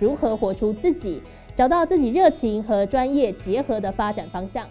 如何活出自己，找到自己热情和专业结合的发展方向。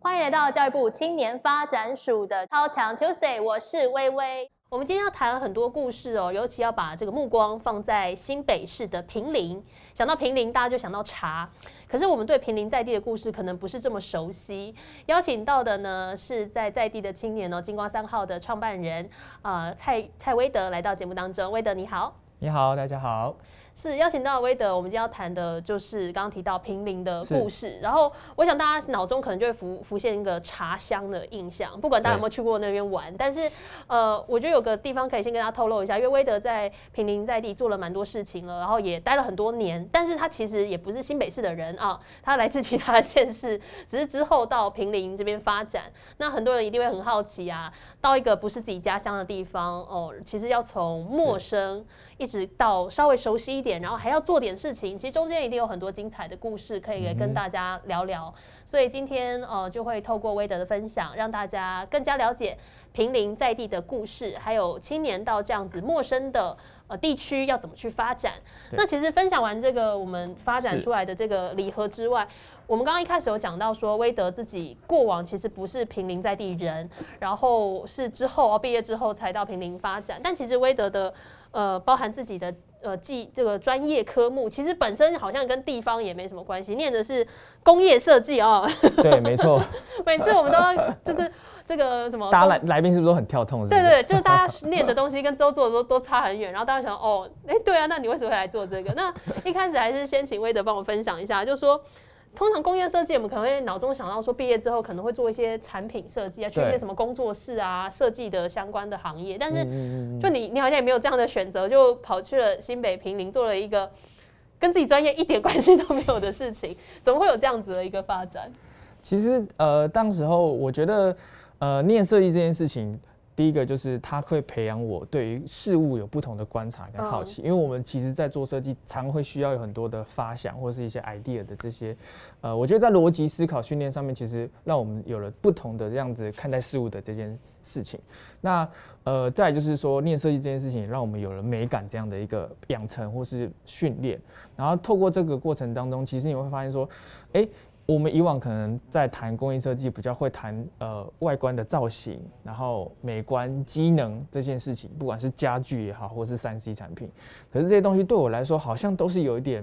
欢迎来到教育部青年发展署的超强 Tuesday，我是微微。我们今天要谈很多故事哦，尤其要把这个目光放在新北市的平林。想到平林，大家就想到茶。可是我们对平林在地的故事可能不是这么熟悉。邀请到的呢，是在在地的青年哦，金光三号的创办人，呃，蔡蔡威德来到节目当中。威德你好，你好，大家好。是邀请到威德，我们今天要谈的就是刚刚提到平林的故事。然后我想大家脑中可能就会浮浮现一个茶香的印象，不管大家有没有去过那边玩。但是呃，我觉得有个地方可以先跟大家透露一下，因为威德在平林在地做了蛮多事情了，然后也待了很多年。但是他其实也不是新北市的人啊，他来自其他的县市，只是之后到平林这边发展。那很多人一定会很好奇啊，到一个不是自己家乡的地方哦，其实要从陌生。一直到稍微熟悉一点，然后还要做点事情，其实中间一定有很多精彩的故事可以跟大家聊聊。所以今天呃就会透过威德的分享，让大家更加了解平林在地的故事，还有青年到这样子陌生的呃地区要怎么去发展。那其实分享完这个我们发展出来的这个礼盒之外，我们刚刚一开始有讲到说威德自己过往其实不是平林在地人，然后是之后哦毕业之后才到平林发展，但其实威德的。呃，包含自己的呃技这个专业科目，其实本身好像跟地方也没什么关系，念的是工业设计哦。对，没错。每次我们都要就是这个什么，大家来来宾是不是都很跳痛？对对，就是大家念的东西跟周做的都都差很远，然后大家想哦，哎，对啊，那你为什么会来做这个？那一开始还是先请威德帮我分享一下，就说。通常工业设计，我们可能会脑中想到说，毕业之后可能会做一些产品设计啊，去一些什么工作室啊，设计的相关的行业。但是，就你，你好像也没有这样的选择，就跑去了新北平林，做了一个跟自己专业一点关系都没有的事情。怎么会有这样子的一个发展？其实，呃，当时候我觉得，呃，念设计这件事情。第一个就是它会培养我对于事物有不同的观察跟好奇，因为我们其实，在做设计，常会需要有很多的发想或是一些 idea 的这些，呃，我觉得在逻辑思考训练上面，其实让我们有了不同的这样子看待事物的这件事情。那呃，再就是说，念设计这件事情，让我们有了美感这样的一个养成或是训练。然后透过这个过程当中，其实你会发现说，哎。我们以往可能在谈工业设计，比较会谈呃外观的造型，然后美观、机能这件事情，不管是家具也好，或是三 C 产品，可是这些东西对我来说，好像都是有一点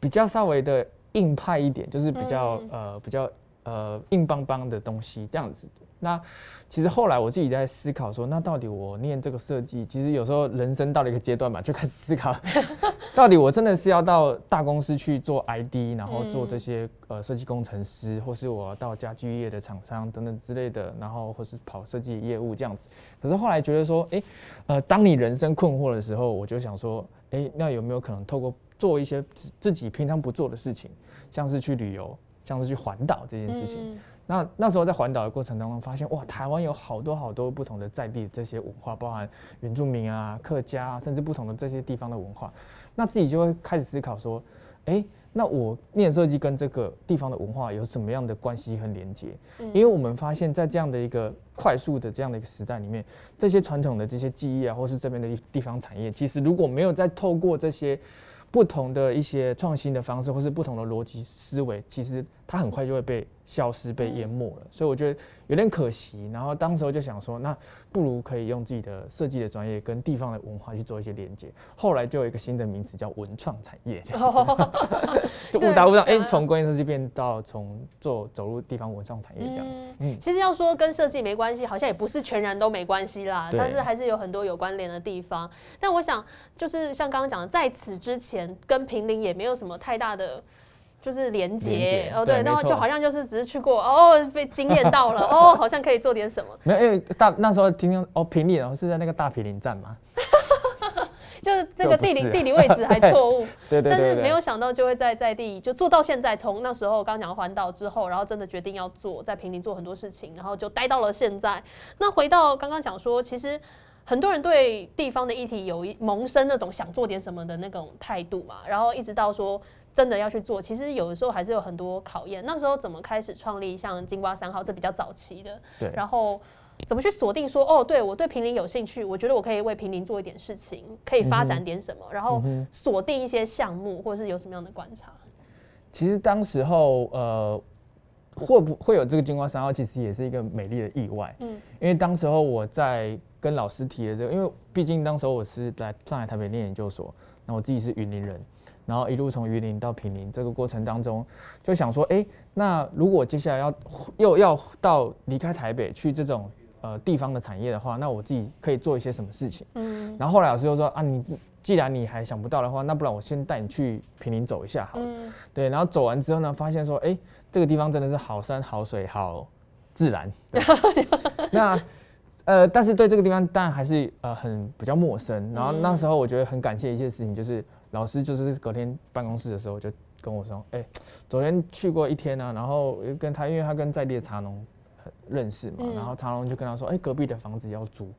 比较稍微的硬派一点，就是比较呃比较呃硬邦邦的东西这样子。那其实后来我自己在思考说，那到底我念这个设计，其实有时候人生到了一个阶段嘛，就开始思考，到底我真的是要到大公司去做 ID，然后做这些呃设计工程师，或是我到家具业的厂商等等之类的，然后或是跑设计业务这样子。可是后来觉得说，哎，呃，当你人生困惑的时候，我就想说，哎，那有没有可能透过做一些自己平常不做的事情，像是去旅游，像是去环岛这件事情。那那时候在环岛的过程当中，发现哇，台湾有好多好多不同的在地这些文化，包含原住民啊、客家啊，甚至不同的这些地方的文化。那自己就会开始思考说，哎，那我念设计跟这个地方的文化有什么样的关系和连接？因为我们发现，在这样的一个快速的这样的一个时代里面，这些传统的这些记忆啊，或是这边的地方产业，其实如果没有再透过这些。不同的一些创新的方式，或是不同的逻辑思维，其实它很快就会被消失、被淹没了。所以我觉得有点可惜。然后当时候就想说，那不如可以用自己的设计的专业跟地方的文化去做一些连接。后来就有一个新的名词叫文创产业，这样子，就误打误撞，哎，从工业设计变到从做走入地方文创产业这样。嗯，其实要说跟设计没关系，好像也不是全然都没关系啦。但是还是有很多有关联的地方。但我想，就是像刚刚讲的，在此之前。跟平林也没有什么太大的就是连接哦，对，然后就好像就是只是去过哦，被惊艳到了 哦，好像可以做点什么。没有，因为大那时候听听哦，平林然后是在那个大平林站嘛。就是那个地理地理位置还 错误，对对。但是没有想到就会在在地就做到现在，从那时候刚讲环岛之后，然后真的决定要做在平林做很多事情，然后就待到了现在。那回到刚刚讲说，其实很多人对地方的议题有一萌生那种想做点什么的那种态度嘛，然后一直到说。真的要去做，其实有的时候还是有很多考验。那时候怎么开始创立像金瓜三号，这比较早期的。对。然后怎么去锁定说，哦，对我对平林有兴趣，我觉得我可以为平林做一点事情，可以发展点什么，然后锁定一些项目，或者是有什么样的观察。其实当时候，呃，会不会有这个金瓜三号，其实也是一个美丽的意外。嗯。因为当时候我在跟老师提的这个，因为毕竟当时候我是来上海、台北念研究所，那我自己是云林人。然后一路从榆林到平林，这个过程当中，就想说，哎，那如果接下来要又要到离开台北去这种呃地方的产业的话，那我自己可以做一些什么事情？嗯。然后后来老师就说，啊，你既然你还想不到的话，那不然我先带你去平林走一下好了。嗯。对，然后走完之后呢，发现说，哎，这个地方真的是好山好水好自然。那呃，但是对这个地方当然还是呃很比较陌生。然后那时候我觉得很感谢一件事情，就是。老师就是隔天办公室的时候就跟我说：“哎，昨天去过一天呢，然后跟他，因为他跟在地的茶农认识嘛，然后茶农就跟他说：‘哎，隔壁的房子要租。’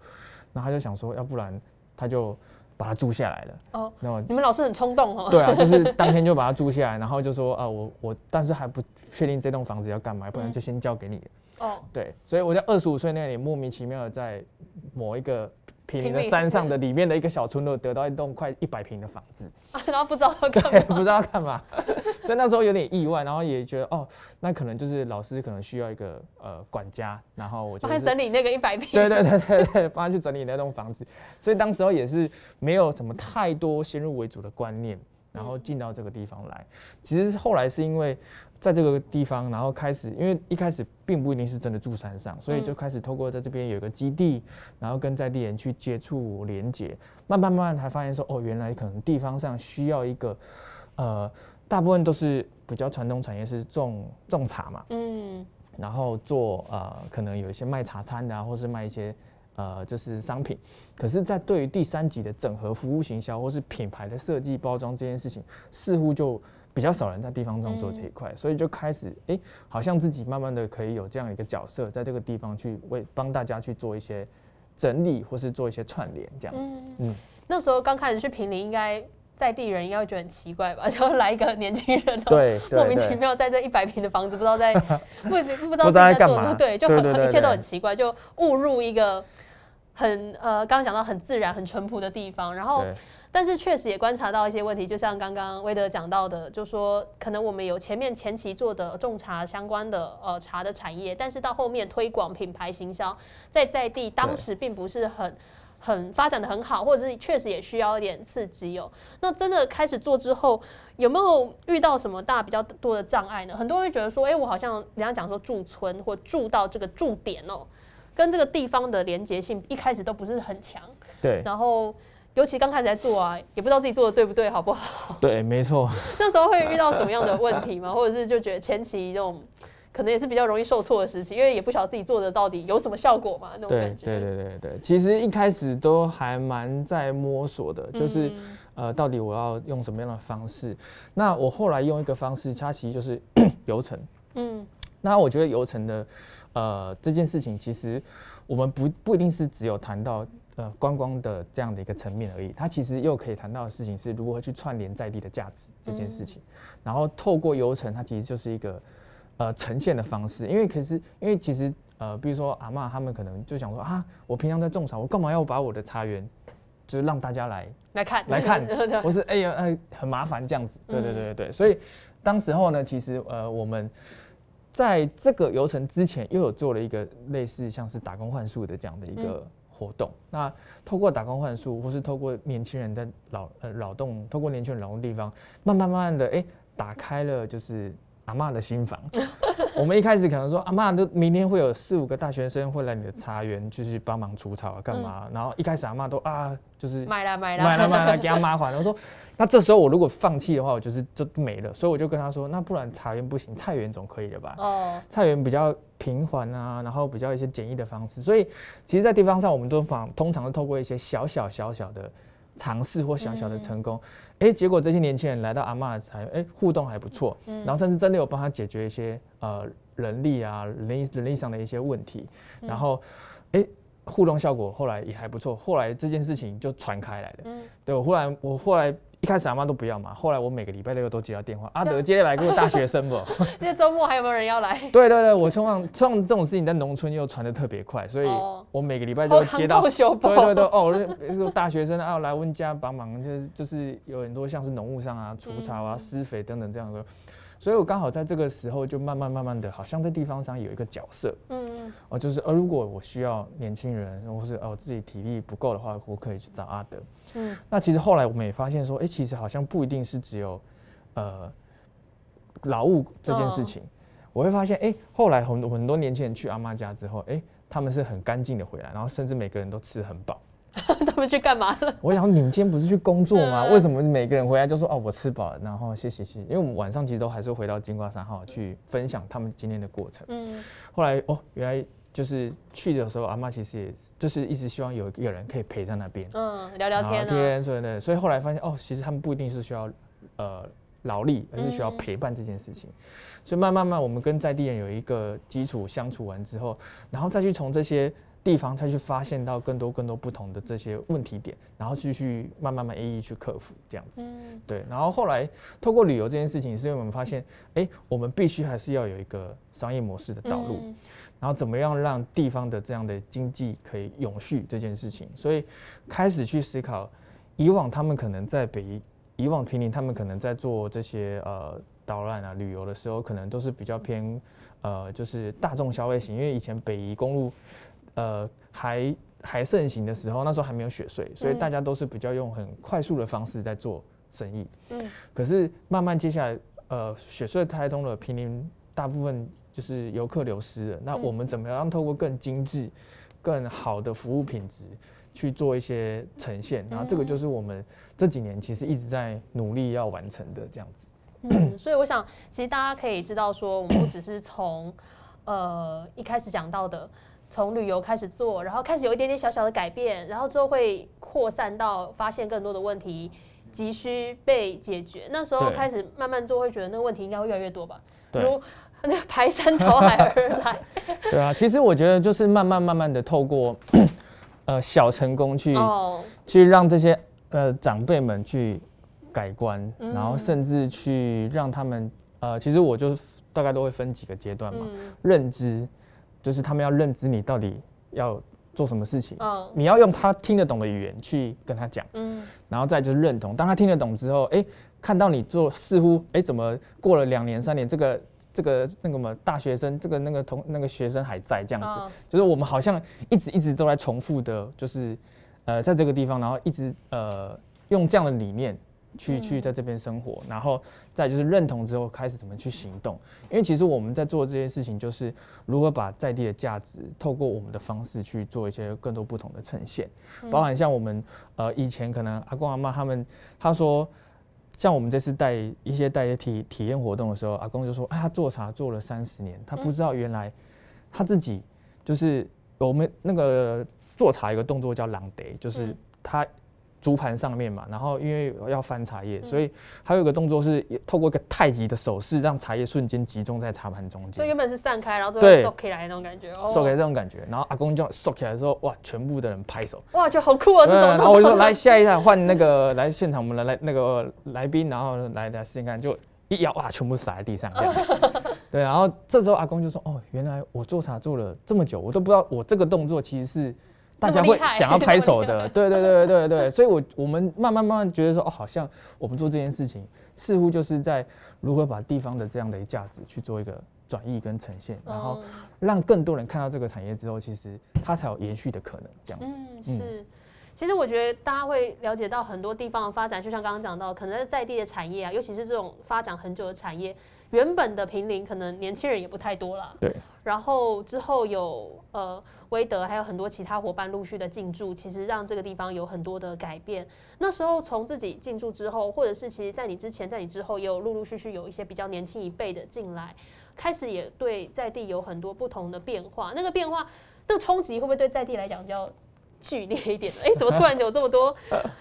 然后他就想说，要不然他就把它租下来了。哦，那你们老师很冲动哦。对啊，就是 当天就把它租下来，然后就说啊，我我但是还不确定这栋房子要干嘛，不然就先交给你。哦，对，所以我在二十五岁那年莫名其妙的在某一个。平林的山上的里面的一个小村落，得到一栋快一百平的房子，然后不知道要干嘛，不知道要干嘛，所以那时候有点意外，然后也觉得哦，那可能就是老师可能需要一个呃管家，然后我就帮他整理那个一百平，对对对对对，帮他去整理那栋房子，所以当时候也是没有什么太多先入为主的观念，然后进到这个地方来，其实是后来是因为。在这个地方，然后开始，因为一开始并不一定是真的住山上，所以就开始透过在这边有一个基地，然后跟在地人去接触连接，慢慢慢慢才发现说，哦，原来可能地方上需要一个，呃，大部分都是比较传统产业是种种茶嘛，嗯，然后做呃，可能有一些卖茶餐的啊，或是卖一些呃，就是商品，可是，在对于第三级的整合服务行销或是品牌的设计包装这件事情，似乎就。比较少人在地方上做这一块，所以就开始哎，好像自己慢慢的可以有这样一个角色，在这个地方去为帮大家去做一些整理，或是做一些串联这样子。嗯，那时候刚开始去平林，应该在地人应该会觉得很奇怪吧？就来一个年轻人，对，莫名其妙在这一百平的房子，不知道在 不不知道在做什么，对，就很一切都很奇怪，就误入一个很呃，刚刚讲到很自然、很淳朴的地方，然后。但是确实也观察到一些问题，就像刚刚威德讲到的，就说可能我们有前面前期做的种茶相关的呃茶的产业，但是到后面推广品牌行销，在在地当时并不是很很发展的很好，或者是确实也需要一点刺激哦。那真的开始做之后，有没有遇到什么大比较多的障碍呢？很多人会觉得说，哎，我好像人家讲说驻村或住到这个驻点哦，跟这个地方的连接性一开始都不是很强，对，然后。尤其刚开始在做啊，也不知道自己做的对不对，好不好？对，没错。那时候会遇到什么样的问题吗？或者是就觉得前期这种可能也是比较容易受挫的时期，因为也不晓得自己做的到底有什么效果嘛，那种感觉。对对对对对，其实一开始都还蛮在摸索的，就是呃，到底我要用什么样的方式？那我后来用一个方式，它其实就是 流程。嗯，那我觉得流程的呃这件事情，其实我们不不一定是只有谈到。呃，观光的这样的一个层面而已，它其实又可以谈到的事情是如何去串联在地的价值这件事情，然后透过游程，它其实就是一个呃呈现的方式。因为可是因为其实呃，比如说阿妈他们可能就想说啊，我平常在种茶，我干嘛要把我的茶园就是让大家来来看来看，不是哎呀哎很麻烦这样子，对对对对对。所以当时候呢，其实呃我们在这个游程之前又有做了一个类似像是打工换宿的这样的一个。活动，那透过打工换宿，或是透过年轻人的劳呃劳动，透过年轻人劳动地方，慢慢慢慢的，哎，打开了就是阿妈的新房。我们一开始可能说，阿妈都明天会有四五个大学生会来你的茶园，就是帮忙除草啊，干嘛？然后一开始阿妈都啊，就是买了买了买了买了，给他妈还。我说。那这时候我如果放弃的话，我就是就没了。所以我就跟他说，那不然茶园不行，菜园总可以了吧？哦，菜园比较平缓啊，然后比较一些简易的方式。所以其实，在地方上，我们都方通常是透过一些小小小小的尝试或小小的成功，哎，结果这些年轻人来到阿妈才哎互动还不错，然后甚至真的有帮他解决一些呃人力啊人力人力上的一些问题，然后哎互动效果后来也还不错，后来这件事情就传开来了，嗯，对我后来我后来。一开始阿妈都不要嘛，后来我每个礼拜六都接到电话，阿德接来给我大学生不？那周末还有没有人要来？对对对，我希望像这种事情在农村又传的特别快，所以我每个礼拜就接到，对对对，哦，说大学生啊来温家帮忙，就是就是有很多像是农务上啊、除草啊、施肥等等这样的。所以我刚好在这个时候就慢慢慢慢的，好像在地方上有一个角色，嗯嗯，哦，就是呃，如果我需要年轻人，或是哦自己体力不够的话，我可以去找阿德，嗯，那其实后来我们也发现说，哎，其实好像不一定是只有，呃，劳务这件事情，我会发现，哎，后来很多很多年轻人去阿妈家之后，哎，他们是很干净的回来，然后甚至每个人都吃很饱。他们去干嘛了？我想你们今天不是去工作吗？为什么每个人回来就说哦，我吃饱了，然后谢谢谢。因为我们晚上其实都还是回到金瓜三号去分享他们今天的过程。嗯，后来哦，原来就是去的时候，阿妈其实也就是一直希望有一个人可以陪在那边，嗯，聊聊天，聊天，所以呢，所以后来发现哦，其实他们不一定是需要呃劳力，而是需要陪伴这件事情。所以慢慢慢，我们跟在地人有一个基础相处完之后，然后再去从这些。地方才去发现到更多更多不同的这些问题点，然后继续慢慢慢一一去克服这样子。嗯，对。然后后来透过旅游这件事情，是因为我们发现，哎，我们必须还是要有一个商业模式的道路，然后怎么样让地方的这样的经济可以永续这件事情，所以开始去思考，以往他们可能在北，以往平林他们可能在做这些呃导览啊旅游的时候，可能都是比较偏呃就是大众消费型，因为以前北宜公路。呃，还还盛行的时候，那时候还没有雪穗，所以大家都是比较用很快速的方式在做生意。嗯，可是慢慢接下来，呃，雪穗开通了，平林大部分就是游客流失了。那我们怎么样透过更精致、更好的服务品质去做一些呈现？然后这个就是我们这几年其实一直在努力要完成的这样子。嗯，所以我想，其实大家可以知道说，我们不只是从呃一开始讲到的。从旅游开始做，然后开始有一点点小小的改变，然后之后会扩散到发现更多的问题急需被解决。那时候开始慢慢做，会觉得那个问题应该会越来越多吧？如 那个排山倒海而来。对啊，其实我觉得就是慢慢慢慢的透过 呃小成功去去让这些呃长辈们去改观，然后甚至去让他们呃，其实我就大概都会分几个阶段嘛，认知。就是他们要认知你到底要做什么事情，嗯，你要用他听得懂的语言去跟他讲，嗯，然后再就是认同。当他听得懂之后，哎，看到你做似乎，哎，怎么过了两年三年，这个这个那个么大学生，这个那个同那个学生还在这样子，就是我们好像一直一直都在重复的，就是呃，在这个地方，然后一直呃用这样的理念。去去在这边生活，然后再就是认同之后开始怎么去行动。因为其实我们在做这些事情，就是如何把在地的价值透过我们的方式去做一些更多不同的呈现。包含像我们呃以前可能阿公阿妈他们他说，像我们这次带一些带体体验活动的时候，阿公就说，哎，他做茶做了三十年，他不知道原来他自己就是我们那个做茶一个动作叫朗得，就是他。竹盘上面嘛，然后因为要翻茶叶，所以还有一个动作是透过一个太极的手势，让茶叶瞬间集中在茶盘中间。所以原本是散开，然后最后收起来那种感觉。收起来这种感觉，然后阿公就收起来的时候，哇，全部的人拍手。哇，就好酷啊！这种。然后我就说，来下一站换那个来现场，我们来来那个来宾，然后来来试试看，就一摇哇，全部洒在地上。对，然后这时候阿公就说，哦，原来我做茶做了这么久，我都不知道我这个动作其实是。大家会想要拍手的，对对对对对。对，所以，我我们慢慢慢慢觉得说，哦，好像我们做这件事情，似乎就是在如何把地方的这样的一价值去做一个转移跟呈现，然后让更多人看到这个产业之后，其实它才有延续的可能，这样子。嗯，是。其实我觉得大家会了解到很多地方的发展，就像刚刚讲到，可能在地的产业啊，尤其是这种发展很久的产业，原本的平林可能年轻人也不太多了。对。然后之后有呃。威德还有很多其他伙伴陆续的进驻，其实让这个地方有很多的改变。那时候从自己进驻之后，或者是其实在你之前，在你之后，也有陆陆续续有一些比较年轻一辈的进来，开始也对在地有很多不同的变化。那个变化，那个冲击会不会对在地来讲比较剧烈一点的。哎，怎么突然有这么多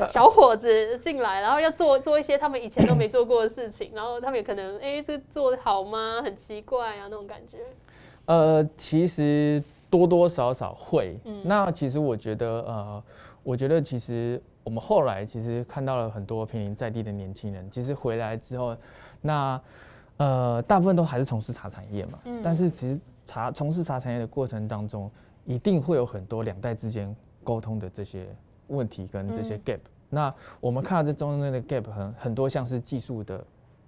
小伙子进来，然后要做做一些他们以前都没做过的事情，然后他们也可能哎，这做的好吗？很奇怪啊，那种感觉。呃，其实多多少少会。那其实我觉得，呃，我觉得其实我们后来其实看到了很多平林在地的年轻人，其实回来之后，那呃，大部分都还是从事茶产业嘛。嗯。但是其实茶从事茶产业的过程当中，一定会有很多两代之间沟通的这些问题跟这些 gap。那我们看到这中间的 gap 很很多，像是技术的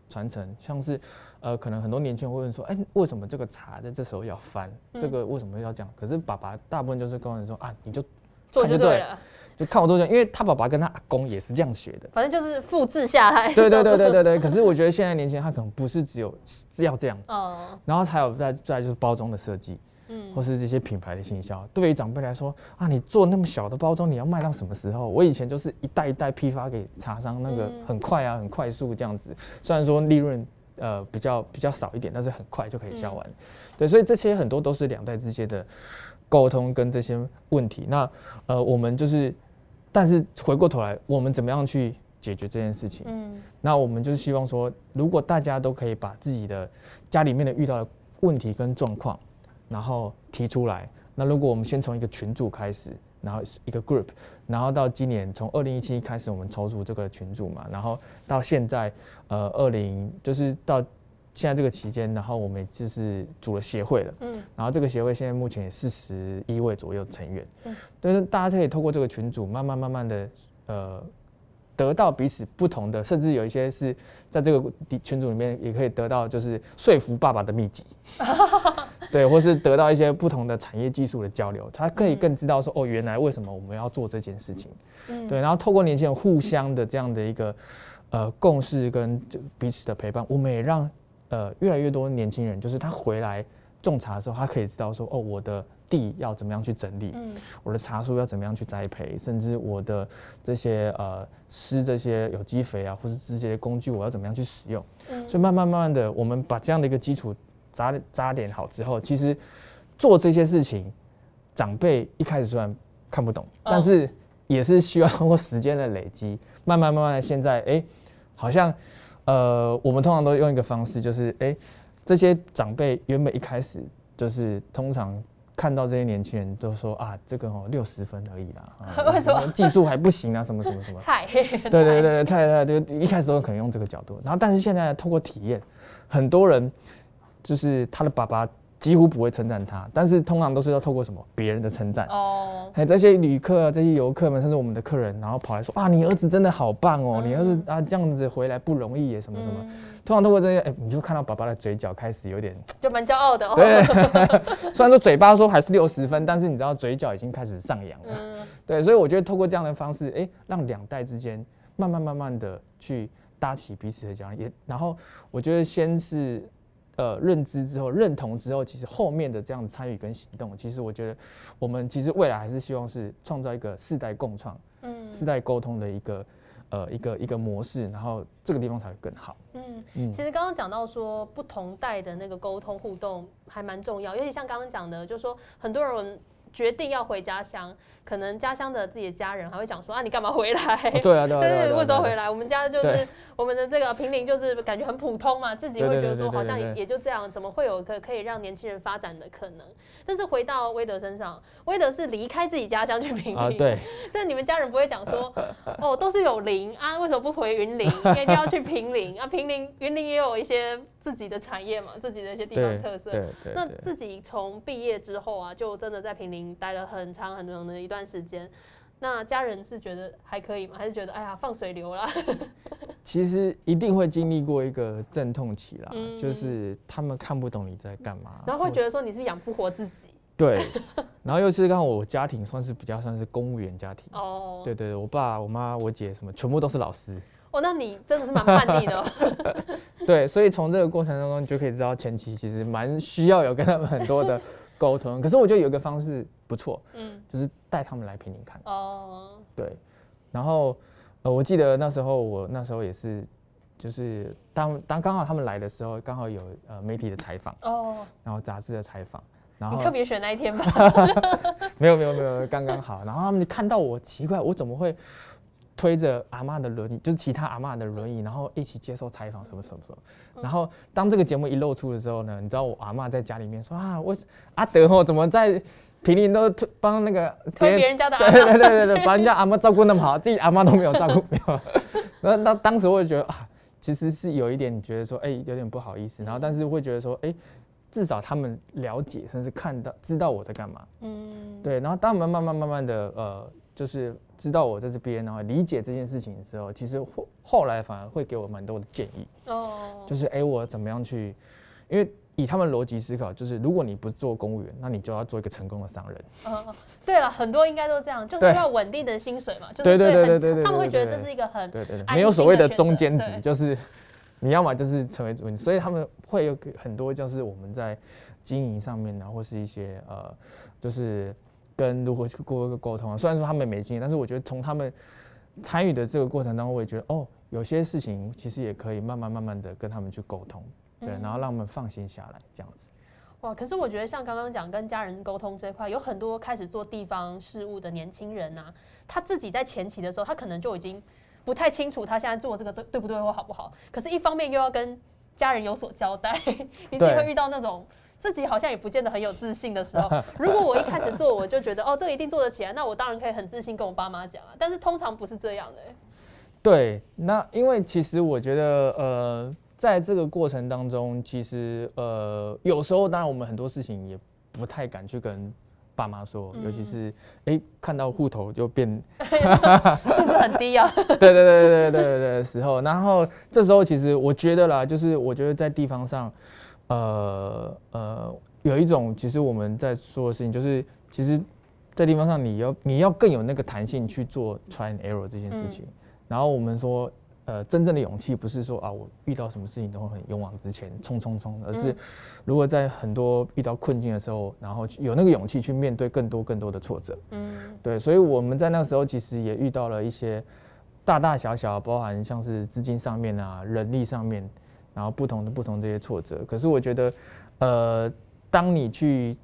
传承，像是。呃，可能很多年轻人会问说，哎，为什么这个茶在这时候要翻？这个为什么要这样？可是爸爸大部分就是跟人说啊，你就做就对了，就看我做这样，因为他爸爸跟他阿公也是这样学的，反正就是复制下来。对对对对对对。可是我觉得现在年轻人他可能不是只有是要这样子，然后才有再再就是包装的设计，嗯，或是这些品牌的行销。对于长辈来说啊，你做那么小的包装，你要卖到什么时候？我以前就是一袋一袋批发给茶商，那个很快啊，很快速这样子。虽然说利润。呃，比较比较少一点，但是很快就可以销完，对，所以这些很多都是两代之间的沟通跟这些问题。那呃，我们就是，但是回过头来，我们怎么样去解决这件事情？嗯，那我们就是希望说，如果大家都可以把自己的家里面的遇到的问题跟状况，然后提出来，那如果我们先从一个群组开始。然后一个 group，然后到今年从二零一七开始我们筹组这个群组嘛，然后到现在呃二零就是到现在这个期间，然后我们就是组了协会了，嗯，然后这个协会现在目前也四十一位左右成员，嗯，但是大家可以透过这个群组慢慢慢慢的呃得到彼此不同的，甚至有一些是在这个群组里面也可以得到就是说服爸爸的秘籍。对，或是得到一些不同的产业技术的交流，他可以更知道说，哦，原来为什么我们要做这件事情。嗯，对，然后透过年轻人互相的这样的一个呃共识跟彼此的陪伴，我们也让呃越来越多年轻人，就是他回来种茶的时候，他可以知道说，哦，我的地要怎么样去整理，嗯，我的茶树要怎么样去栽培，甚至我的这些呃施这些有机肥啊，或是这些工具，我要怎么样去使用。嗯，所以慢慢慢慢的，我们把这样的一个基础。扎扎点好之后，其实做这些事情，长辈一开始虽然看不懂，但是也是需要通过时间的累积，慢慢慢慢的，现在哎，好像呃，我们通常都用一个方式，就是哎，这些长辈原本一开始就是通常看到这些年轻人都说啊，这个哦六十分而已啦，为什么？技术还不行啊，什么什么什么。菜，对对对菜菜就一开始都可能用这个角度，然后但是现在通过体验，很多人。就是他的爸爸几乎不会称赞他，但是通常都是要透过什么别人的称赞哦。还有这些旅客啊，这些游客们，甚至我们的客人，然后跑来说啊，你儿子真的好棒哦，你儿子啊这样子回来不容易耶，什么什么。通常透过这些，哎，你就看到爸爸的嘴角开始有点，就蛮骄傲的。哦。对，虽然说嘴巴说还是六十分，但是你知道嘴角已经开始上扬了。嗯。对，所以我觉得透过这样的方式，哎，让两代之间慢慢慢慢的去搭起彼此的桥梁，也然后我觉得先是。呃，认知之后，认同之后，其实后面的这样的参与跟行动，其实我觉得，我们其实未来还是希望是创造一个世代共创、嗯，世代沟通的一个呃一个一个模式，然后这个地方才会更好。嗯嗯，其实刚刚讲到说不同代的那个沟通互动还蛮重要，尤其像刚刚讲的，就是说很多人。决定要回家乡，可能家乡的自己的家人还会讲说啊，你干嘛回来？对啊，对 对，为什么回来？我们家就是我们的这个平林，就是感觉很普通嘛，自己会觉得说好像也也就这样，怎么会有个可以让年轻人发展的可能？但是回到威德身上，威德是离开自己家乡去平林，对。但你们家人不会讲说 哦，都是有林啊，为什么不回云林？一定要去平林啊？平林云林也有一些自己的产业嘛，自己的一些地方特色。对对。那自己从毕业之后啊，就真的在平林。待了很长很长的一段时间，那家人是觉得还可以吗？还是觉得哎呀放水流啦？其实一定会经历过一个阵痛期啦，就是他们看不懂你在干嘛，然后会觉得说你是养不活自己。对，然后又是刚好我家庭算是比较算是公务员家庭哦，对对对，我爸我妈我姐什么全部都是老师。哦，那你真的是蛮叛逆的。对，所以从这个过程当中，你就可以知道前期其实蛮需要有跟他们很多的。沟通，可是我觉得有一个方式不错，嗯，就是带他们来陪你看。哦，对，然后呃，我记得那时候我那时候也是，就是当当刚好他们来的时候，刚好有呃媒体的采访哦，然后杂志的采访，然后特别选那一天吧？没有没有没有，刚刚好。然后他们就看到我奇怪，我怎么会推着阿妈的轮椅，就是其他阿妈的轮椅，然后一起接受采访什么什么什么。然后当这个节目一露出的时候呢，你知道我阿妈在家里面说 啊，我阿德吼怎么在平林都推帮那个推别人家的对对对对对，把人家阿妈照顾那么好，自己阿妈都没有照顾，没有。那那当时我就觉得啊，其实是有一点觉得说，哎，有点不好意思。然后但是会觉得说，哎。至少他们了解，甚至看到、知道我在干嘛。嗯，对。然后当我们慢慢、慢慢的，呃，就是知道我在这边，然后理解这件事情的时候，其实后后来反而会给我蛮多的建议。哦。就是哎，我怎么样去？因为以他们逻辑思考，就是如果你不做公务员，那你就要做一个成功的商人。嗯，对了，很多应该都这样，就是要稳定的薪水嘛。对对对对对对。他们会觉得这是一个很对对对，没有所谓的中间值，就是。你要么就是成为主人，所以他们会有很多，就是我们在经营上面呢，或是一些呃，就是跟如何去过一个沟通啊。虽然说他们没经验，但是我觉得从他们参与的这个过程当中，我也觉得哦，有些事情其实也可以慢慢慢慢的跟他们去沟通，对，然后让他们放心下来这样子。哇，可是我觉得像刚刚讲跟家人沟通这块，有很多开始做地方事务的年轻人呐，他自己在前期的时候，他可能就已经。不太清楚他现在做这个对对不对或好不好，可是一方面又要跟家人有所交代，你自己会遇到那种自己好像也不见得很有自信的时候。如果我一开始做，我就觉得哦，这一定做得起来，那我当然可以很自信跟我爸妈讲啊。但是通常不是这样的。对，那因为其实我觉得呃，在这个过程当中，其实呃，有时候当然我们很多事情也不太敢去跟。爸妈说，尤其是哎，看到户头就变，素质很低啊。对对对对对对对的时候，然后这时候其实我觉得啦，就是我觉得在地方上，呃呃，有一种其实我们在说的事情，就是其实，在地方上你要你要更有那个弹性去做 try and error 这件事情。然后我们说。呃，真正的勇气不是说啊，我遇到什么事情都会很勇往直前，冲冲冲，而是如果在很多遇到困境的时候，然后有那个勇气去面对更多更多的挫折。嗯，对，所以我们在那时候其实也遇到了一些大大小小，包含像是资金上面啊、人力上面，然后不同的不同这些挫折。可是我觉得，呃，当你去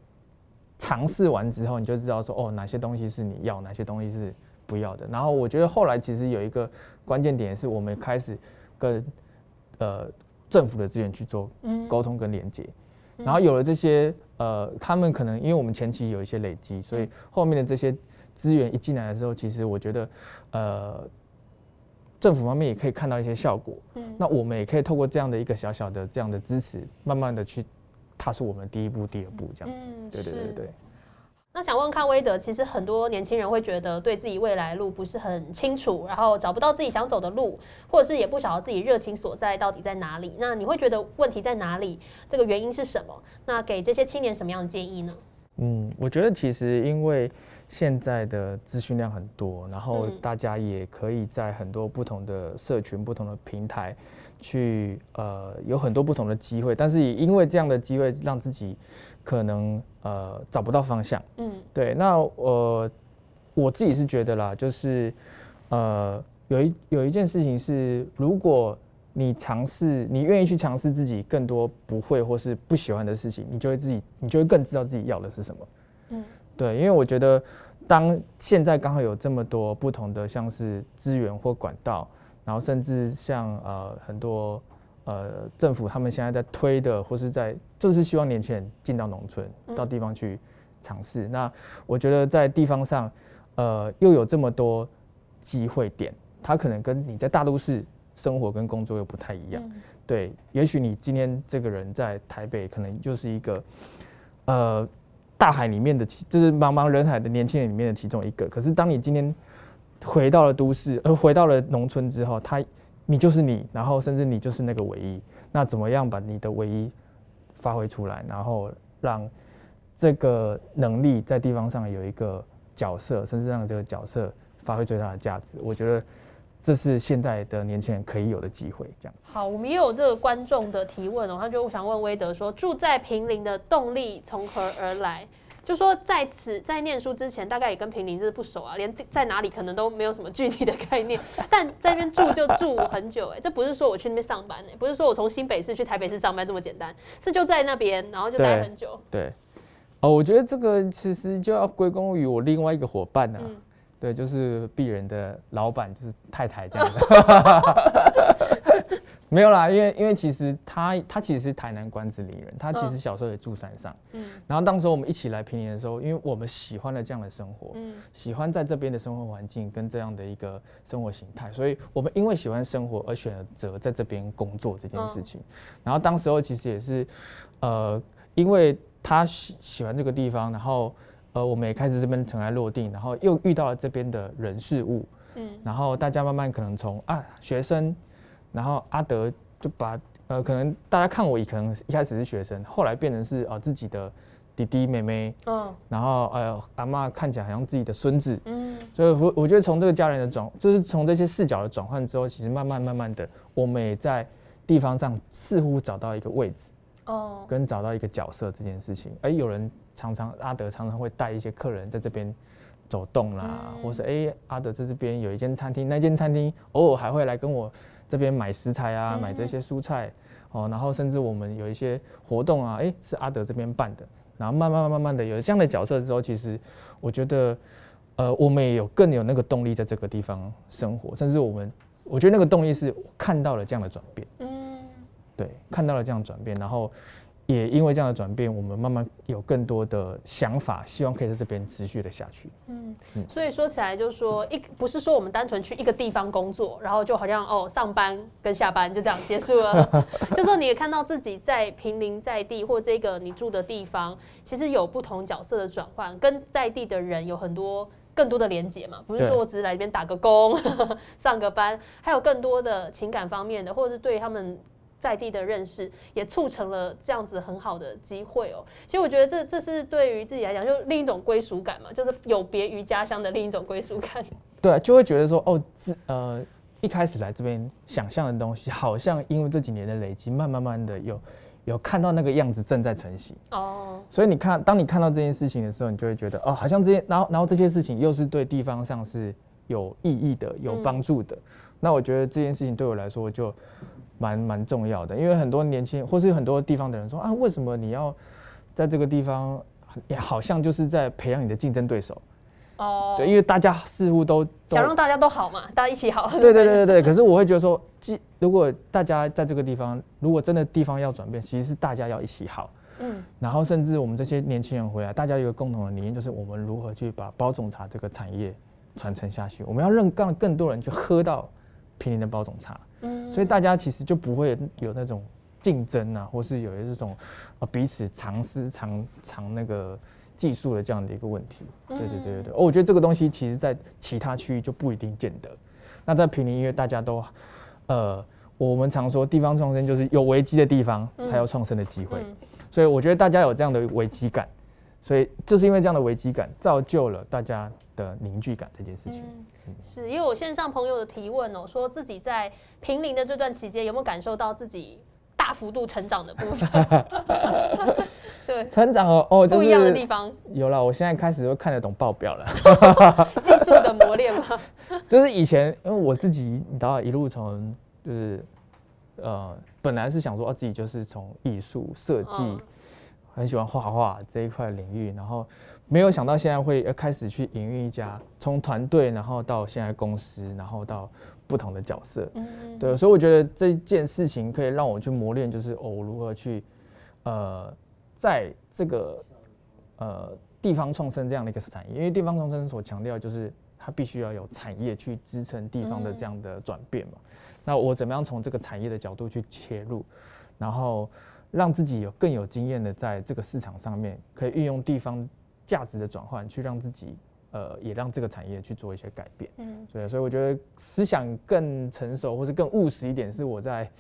尝试完之后，你就知道说，哦，哪些东西是你要，哪些东西是不要的。然后我觉得后来其实有一个。关键点是我们开始跟呃政府的资源去做沟通跟连接，然后有了这些呃，他们可能因为我们前期有一些累积，所以后面的这些资源一进来的时候，其实我觉得呃政府方面也可以看到一些效果。嗯，那我们也可以透过这样的一个小小的这样的支持，慢慢的去踏出我们第一步、第二步这样子。对对对对。那想问康威德，其实很多年轻人会觉得对自己未来路不是很清楚，然后找不到自己想走的路，或者是也不晓得自己热情所在到底在哪里。那你会觉得问题在哪里？这个原因是什么？那给这些青年什么样的建议呢？嗯，我觉得其实因为现在的资讯量很多，然后大家也可以在很多不同的社群、不同的平台去呃有很多不同的机会，但是也因为这样的机会让自己。可能呃找不到方向，嗯，对，那呃我自己是觉得啦，就是呃有一有一件事情是，如果你尝试，你愿意去尝试自己更多不会或是不喜欢的事情，你就会自己，你就会更知道自己要的是什么，嗯，对，因为我觉得当现在刚好有这么多不同的像是资源或管道，然后甚至像呃很多。呃，政府他们现在在推的，或是在就是希望年轻人进到农村，到地方去尝试。那我觉得在地方上，呃，又有这么多机会点，它可能跟你在大都市生活跟工作又不太一样。对，也许你今天这个人在台北，可能就是一个呃大海里面的，就是茫茫人海的年轻人里面的其中一个。可是当你今天回到了都市，而，回到了农村之后，他。你就是你，然后甚至你就是那个唯一。那怎么样把你的唯一发挥出来，然后让这个能力在地方上有一个角色，甚至让这个角色发挥最大的价值？我觉得这是现代的年轻人可以有的机会。这样。好，我们也有这个观众的提问哦，他就想问威德说：住在平林的动力从何而来？就说在此在念书之前，大概也跟平林是不熟啊，连在哪里可能都没有什么具体的概念。但在那边住就住很久哎，这不是说我去那边上班哎，不是说我从新北市去台北市上班这么简单，是就在那边，然后就待很久。对，哦，我觉得这个其实就要归功于我另外一个伙伴啊，对，就是鄙人的老板，就是太太这样的。没有啦，因为因为其实他他其实是台南关子里人，他其实小时候也住山上，嗯，然后当时我们一起来平林的时候，因为我们喜欢了这样的生活，嗯，喜欢在这边的生活环境跟这样的一个生活形态，所以我们因为喜欢生活而选择在这边工作这件事情。然后当时候其实也是，呃，因为他喜喜欢这个地方，然后呃，我们也开始这边尘埃落定，然后又遇到了这边的人事物，嗯，然后大家慢慢可能从啊学生。然后阿德就把呃，可能大家看我，可能一开始是学生，后来变成是啊自己的弟弟妹妹，嗯，然后呃阿妈看起来好像自己的孙子，嗯，所以我我觉得从这个家人的转，就是从这些视角的转换之后，其实慢慢慢慢的，我们也在地方上似乎找到一个位置，哦，跟找到一个角色这件事情。哎，有人常常阿德常常会带一些客人在这边走动啦，或是哎阿德在这边有一间餐厅，那间餐厅偶尔还会来跟我。这边买食材啊，买这些蔬菜哦，然后甚至我们有一些活动啊，哎，是阿德这边办的，然后慢慢慢慢的有这样的角色之后，其实我觉得，呃，我们也有更有那个动力在这个地方生活，甚至我们，我觉得那个动力是看到了这样的转变，嗯，对，看到了这样转变，然后。也因为这样的转变，我们慢慢有更多的想法，希望可以在这边持续的下去。嗯，所以说起来就是说，一不是说我们单纯去一个地方工作，然后就好像哦上班跟下班就这样结束了。就说你也看到自己在平林在地或这个你住的地方，其实有不同角色的转换，跟在地的人有很多更多的连接嘛。不是说我只是来这边打个工、上个班，还有更多的情感方面的，或者是对他们。在地的认识也促成了这样子很好的机会哦。其实我觉得这这是对于自己来讲，就另一种归属感嘛，就是有别于家乡的另一种归属感。对，就会觉得说，哦，自呃一开始来这边想象的东西，好像因为这几年的累积，慢慢慢的有有看到那个样子正在成型哦。所以你看，当你看到这件事情的时候，你就会觉得，哦，好像这些，然后然后这些事情又是对地方上是有意义的、有帮助的。那我觉得这件事情对我来说就。蛮蛮重要的，因为很多年轻或是很多地方的人说啊，为什么你要在这个地方？也好像就是在培养你的竞争对手哦。对，因为大家似乎都想让大家都好嘛，大家一起好。对对对对对。可是我会觉得说，既如果大家在这个地方，如果真的地方要转变，其实是大家要一起好。嗯。然后甚至我们这些年轻人回来，大家有一个共同的理念，就是我们如何去把包种茶这个产业传承下去。我们要让更更多人去喝到平林的包种茶。所以大家其实就不会有那种竞争啊，或是有这种啊彼此藏私藏藏那个技术的这样的一个问题。对对对对对，哦我觉得这个东西其实在其他区域就不一定见得。那在平林，因为大家都呃，我们常说地方创生就是有危机的地方才有创生的机会，所以我觉得大家有这样的危机感，所以就是因为这样的危机感造就了大家。的凝聚感这件事情，是因为我线上朋友的提问哦，说自己在平林的这段期间有没有感受到自己大幅度成长的部分？对，成长哦哦，不一样的地方有了。我现在开始都看得懂报表了，技术的磨练吗？就是以前因为我自己，你知道一路从就是呃，本来是想说自己就是从艺术设计，很喜欢画画这一块领域，然后。没有想到现在会要开始去营运一家，从团队，然后到现在公司，然后到不同的角色，嗯，对，所以我觉得这件事情可以让我去磨练，就是哦，如何去，呃，在这个呃地方创生这样的一个产业，因为地方创生所强调就是它必须要有产业去支撑地方的这样的转变嘛。那我怎么样从这个产业的角度去切入，然后让自己有更有经验的在这个市场上面可以运用地方。价值的转换，去让自己，呃，也让这个产业去做一些改变。嗯，所以，所以我觉得思想更成熟，或是更务实一点，是我在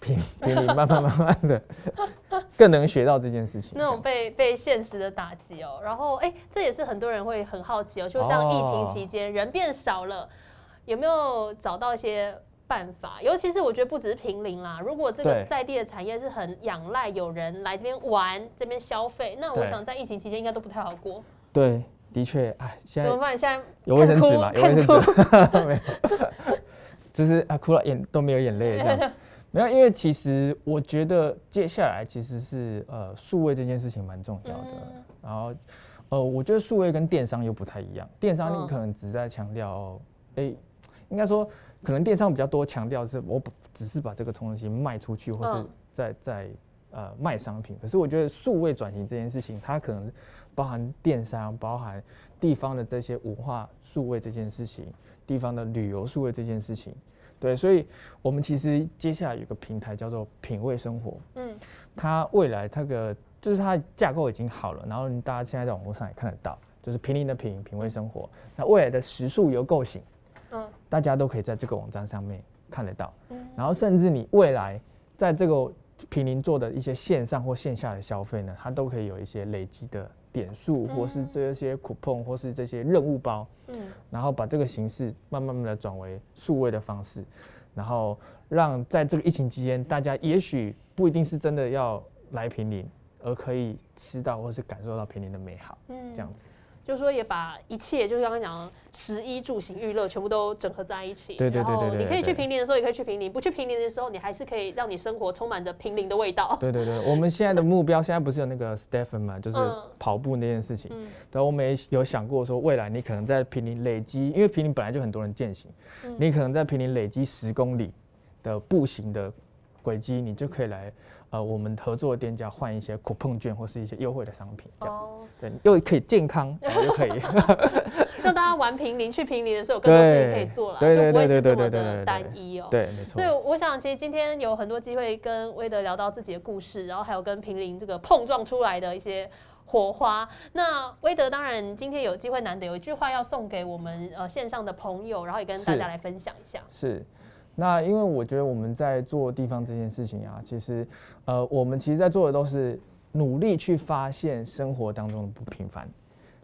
平平 慢慢慢的 更能学到这件事情。那种被被现实的打击哦，然后哎，这也是很多人会很好奇哦，就像疫情期间人变少了，有没有找到一些？办法，尤其是我觉得不只是平林啦，如果这个在地的产业是很仰赖有人来这边玩、这边消费，那我想在疫情期间应该都不太好过。对，的确，哎，现在怎么办？现在有卫生纸吗？有卫生纸？没有，就是啊，哭了眼都没有眼泪这样。没有，因为其实我觉得接下来其实是呃，数位这件事情蛮重要的。然后，呃，我觉得数位跟电商又不太一样，电商嗯你可能只在强调，哎、应该说可能电商比较多强调是我不只是把这个东西卖出去，或是嗯在在呃卖商品。可是我觉得数位转型这件事情，它可能包含电商，包含地方的这些文化数位这件事情，地方的旅游数位这件事情。对，所以我们其实接下来有个平台叫做品味生活，嗯它未来它个就是它的架构已经好了，然后大家现在在网络上也看得到，就是平林的品品味生活。那未来的食宿游构型，嗯大家都可以在这个网站上面看得到。嗯然后甚至你未来在这个平林做的一些线上或线下的消费呢，它都可以有一些累积的点数，或是这些 coupon，或是这些任务包，嗯然后把这个形式慢慢慢的转为数位的方式，然后让在这个疫情期间，大家也许不一定是真的要来平林，而可以吃到或是感受到平林的美好，嗯这样子。就是说也把一切，就是刚刚讲的食衣住行娱乐全部都整合在一起。对对对对对你可以去平林的时候，也可以去平林；不去平林的时候，你还是可以让你生活充满着平林的味道。对对对，我们现在的目标现在不是有那个 Stephen 嘛，就是嗯跑步那件事情。嗯然后我们也有想过说，未来你可能在平林累积，因为平林本来就很多人践行，嗯你可能在平林累积十公里的步行的轨迹，你就可以来呃我们合作的店家换一些 coupon 券或是一些优惠的商品，这样子。哦，对，又可以健康，又可以。让大家玩平林、去平林的时候有更多事情可以做了，就不会是这么的对单一哦。对，没错所以。我想，其实今天有很多机会跟威德聊到自己的故事，然后还有跟平林这个碰撞出来的一些火花。那威德当然今天有机会难得有一句话要送给我们呃线上的朋友，然后也跟大家来分享一下。是，那因为我觉得我们在做地方这件事情啊，其实呃，我们其实在做的都是努力去发现生活当中的不平凡，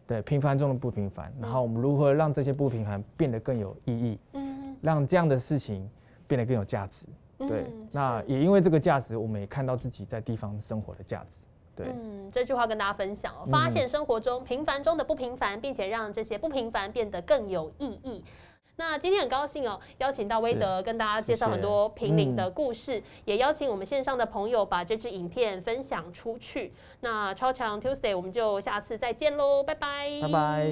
对，平凡中的不平凡，然后我们如何让这些不平凡变得更有意义，嗯，让这样的事情变得更有价值。对，嗯那也因为这个价值，我们也看到自己在地方生活的价值。对，嗯，这句话跟大家分享哦，发现生活中平凡中的不平凡，并且让这些不平凡变得更有意义。那今天很高兴哦，邀请到威德跟大家介绍很多平林嗯的故事，也邀请我们线上的朋友把这支影片分享出去。那超强 Tuesday 我们就下次再见喽，拜拜，拜拜。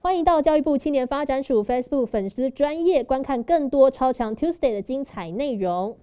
欢迎到教育部青年发展署 Facebook 粉丝专业观看更多超强 Tuesday 的精彩内容。